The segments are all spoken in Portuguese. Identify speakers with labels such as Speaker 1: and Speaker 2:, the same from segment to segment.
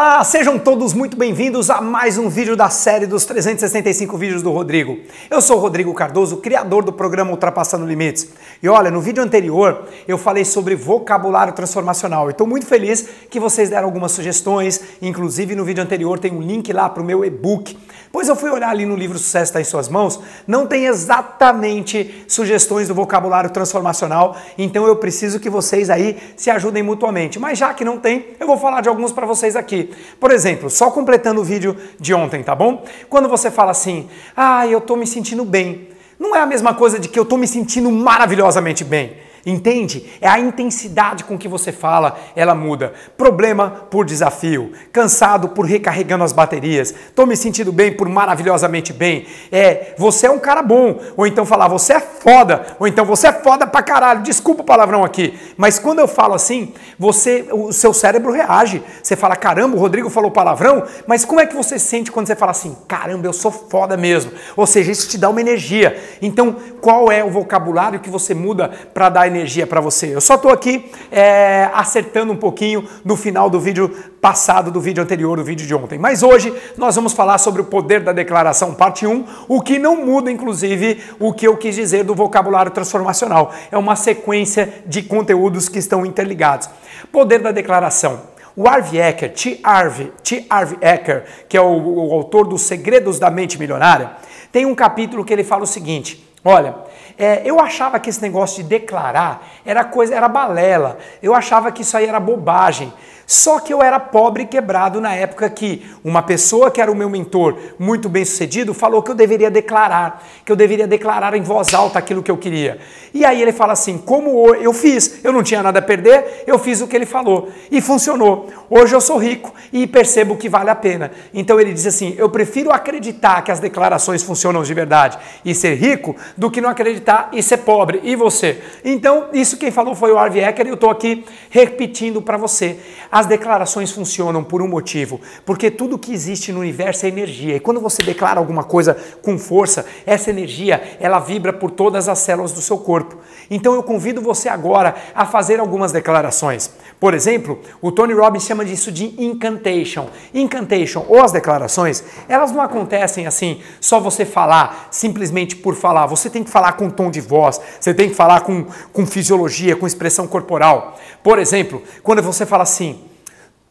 Speaker 1: Olá, sejam todos muito bem-vindos a mais um vídeo da série dos 365 vídeos do Rodrigo. Eu sou o Rodrigo Cardoso, criador do programa Ultrapassando Limites. E olha, no vídeo anterior eu falei sobre vocabulário transformacional. Estou muito feliz que vocês deram algumas sugestões, inclusive no vídeo anterior tem um link lá para o meu e-book. Pois eu fui olhar ali no livro Sucesso está em suas mãos, não tem exatamente sugestões do vocabulário transformacional, então eu preciso que vocês aí se ajudem mutuamente. Mas já que não tem, eu vou falar de alguns para vocês aqui Por exemplo, só completando o vídeo de ontem, tá bom? Quando você fala assim, ah, eu tô me sentindo bem. Não é a mesma coisa de que eu tô me sentindo maravilhosamente bem. Entende? É a intensidade com que você fala, ela muda. Problema por desafio, cansado por recarregando as baterias, tô me sentindo bem por maravilhosamente bem. É, você é um cara bom, ou então falar você é foda, ou então você é foda pra caralho. Desculpa o palavrão aqui, mas quando eu falo assim, você, o seu cérebro reage. Você fala, caramba, o Rodrigo falou palavrão, mas como é que você sente quando você fala assim, caramba, eu sou foda mesmo? Ou seja, isso te dá uma energia. Então, qual é o vocabulário que você muda para dar energia para você. Eu só estou aqui é, acertando um pouquinho no final do vídeo passado, do vídeo anterior, do vídeo de ontem. Mas hoje nós vamos falar sobre o poder da declaração, parte 1, o que não muda, inclusive, o que eu quis dizer do vocabulário transformacional. É uma sequência de conteúdos que estão interligados. Poder da declaração. O Harvey Ecker, T. Harvey, T. Harvey Ecker, que é o, o autor dos Segredos da Mente Milionária, tem um capítulo que ele fala o seguinte: olha, é, eu achava que esse negócio de declarar era coisa, era balela. Eu achava que isso aí era bobagem. Só que eu era pobre e quebrado na época que uma pessoa que era o meu mentor, muito bem sucedido, falou que eu deveria declarar, que eu deveria declarar em voz alta aquilo que eu queria. E aí ele fala assim: como eu fiz, eu não tinha nada a perder, eu fiz o que ele falou. E funcionou. Hoje eu sou rico e percebo que vale a pena. Então ele diz assim: eu prefiro acreditar que as declarações funcionam de verdade e ser rico do que não acreditar e ser pobre. E você? Então, isso quem falou foi o Harvey Ecker e eu estou aqui repetindo para você. As declarações funcionam por um motivo, porque tudo que existe no universo é energia. E quando você declara alguma coisa com força, essa energia, ela vibra por todas as células do seu corpo. Então eu convido você agora a fazer algumas declarações. Por exemplo, o Tony Robbins chama disso de incantation. Incantation ou as declarações, elas não acontecem assim, só você falar simplesmente por falar. Você tem que falar com tom de voz, você tem que falar com, com fisiologia, com expressão corporal. Por exemplo, quando você fala assim,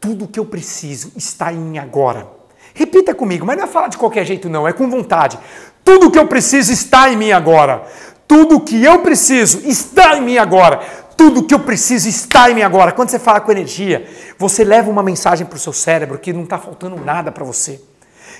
Speaker 1: tudo que eu preciso está em mim agora. Repita comigo, mas não é falar de qualquer jeito, não, é com vontade. Tudo que eu preciso está em mim agora. Tudo que eu preciso está em mim agora. Tudo que eu preciso está em mim agora. Quando você fala com energia, você leva uma mensagem para o seu cérebro que não está faltando nada para você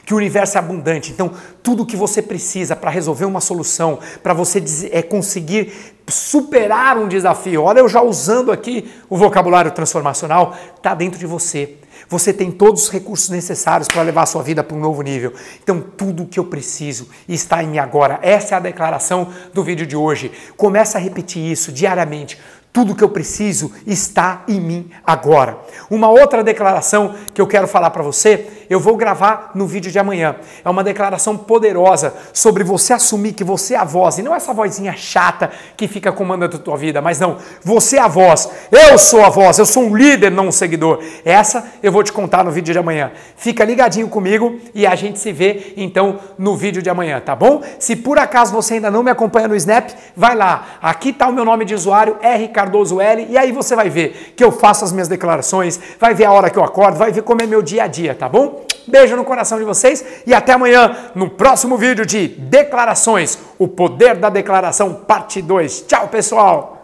Speaker 1: que o universo é abundante. Então, tudo o que você precisa para resolver uma solução, para você é conseguir superar um desafio. Olha, eu já usando aqui o vocabulário transformacional, está dentro de você. Você tem todos os recursos necessários para levar a sua vida para um novo nível. Então, tudo o que eu preciso está em mim agora. Essa é a declaração do vídeo de hoje. Começa a repetir isso diariamente. Tudo que eu preciso está em mim agora. Uma outra declaração que eu quero falar para você, eu vou gravar no vídeo de amanhã. É uma declaração poderosa sobre você assumir que você é a voz, e não essa vozinha chata que fica comandando a tua vida, mas não, você é a voz. Eu sou a voz, eu sou um líder, não um seguidor. Essa eu vou te contar no vídeo de amanhã. Fica ligadinho comigo e a gente se vê então no vídeo de amanhã, tá bom? Se por acaso você ainda não me acompanha no Snap, vai lá. Aqui está o meu nome de usuário, RK Cardoso L, e aí você vai ver que eu faço as minhas declarações, vai ver a hora que eu acordo, vai ver como é meu dia a dia, tá bom? Beijo no coração de vocês e até amanhã no próximo vídeo de declarações, o poder da declaração parte 2. Tchau, pessoal!